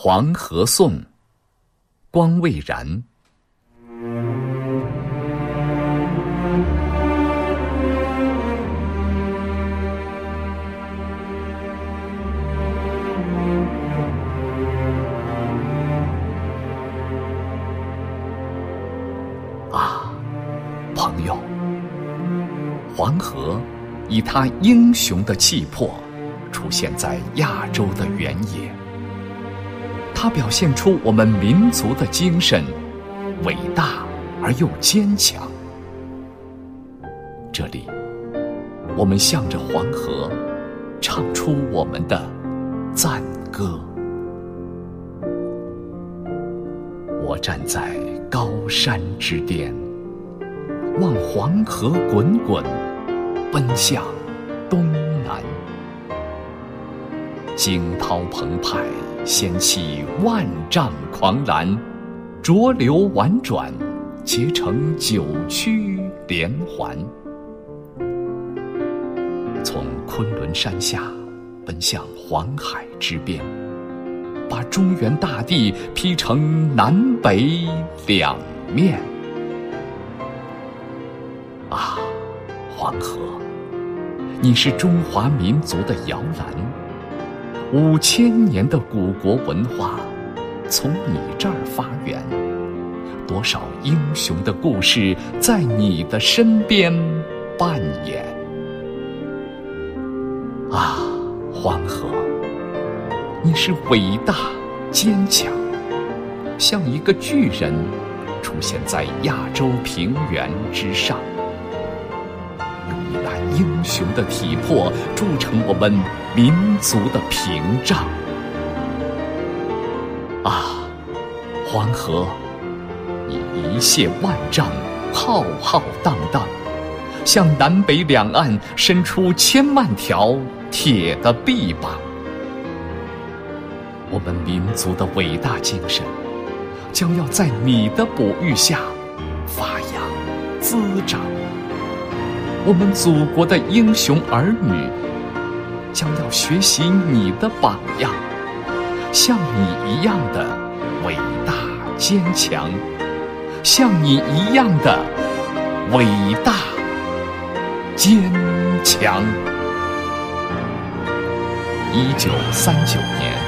黄河颂》，光未然。啊，朋友，黄河以它英雄的气魄出现在亚洲的原野。它表现出我们民族的精神，伟大而又坚强。这里，我们向着黄河，唱出我们的赞歌。我站在高山之巅，望黄河滚滚，奔向东南，惊涛澎湃。掀起万丈狂澜，浊流婉转，结成九曲连环。从昆仑山下奔向黄海之边，把中原大地劈成南北两面。啊，黄河，你是中华民族的摇篮。五千年的古国文化，从你这儿发源，多少英雄的故事在你的身边扮演。啊，黄河，你是伟大坚强，像一个巨人，出现在亚洲平原之上。以英雄的体魄铸成我们民族的屏障。啊，黄河，你一泻万丈，浩浩荡荡，向南北两岸伸出千万条铁的臂膀。我们民族的伟大精神，将要在你的哺育下发扬滋长。我们祖国的英雄儿女，将要学习你的榜样，像你一样的伟大坚强，像你一样的伟大坚强。一九三九年。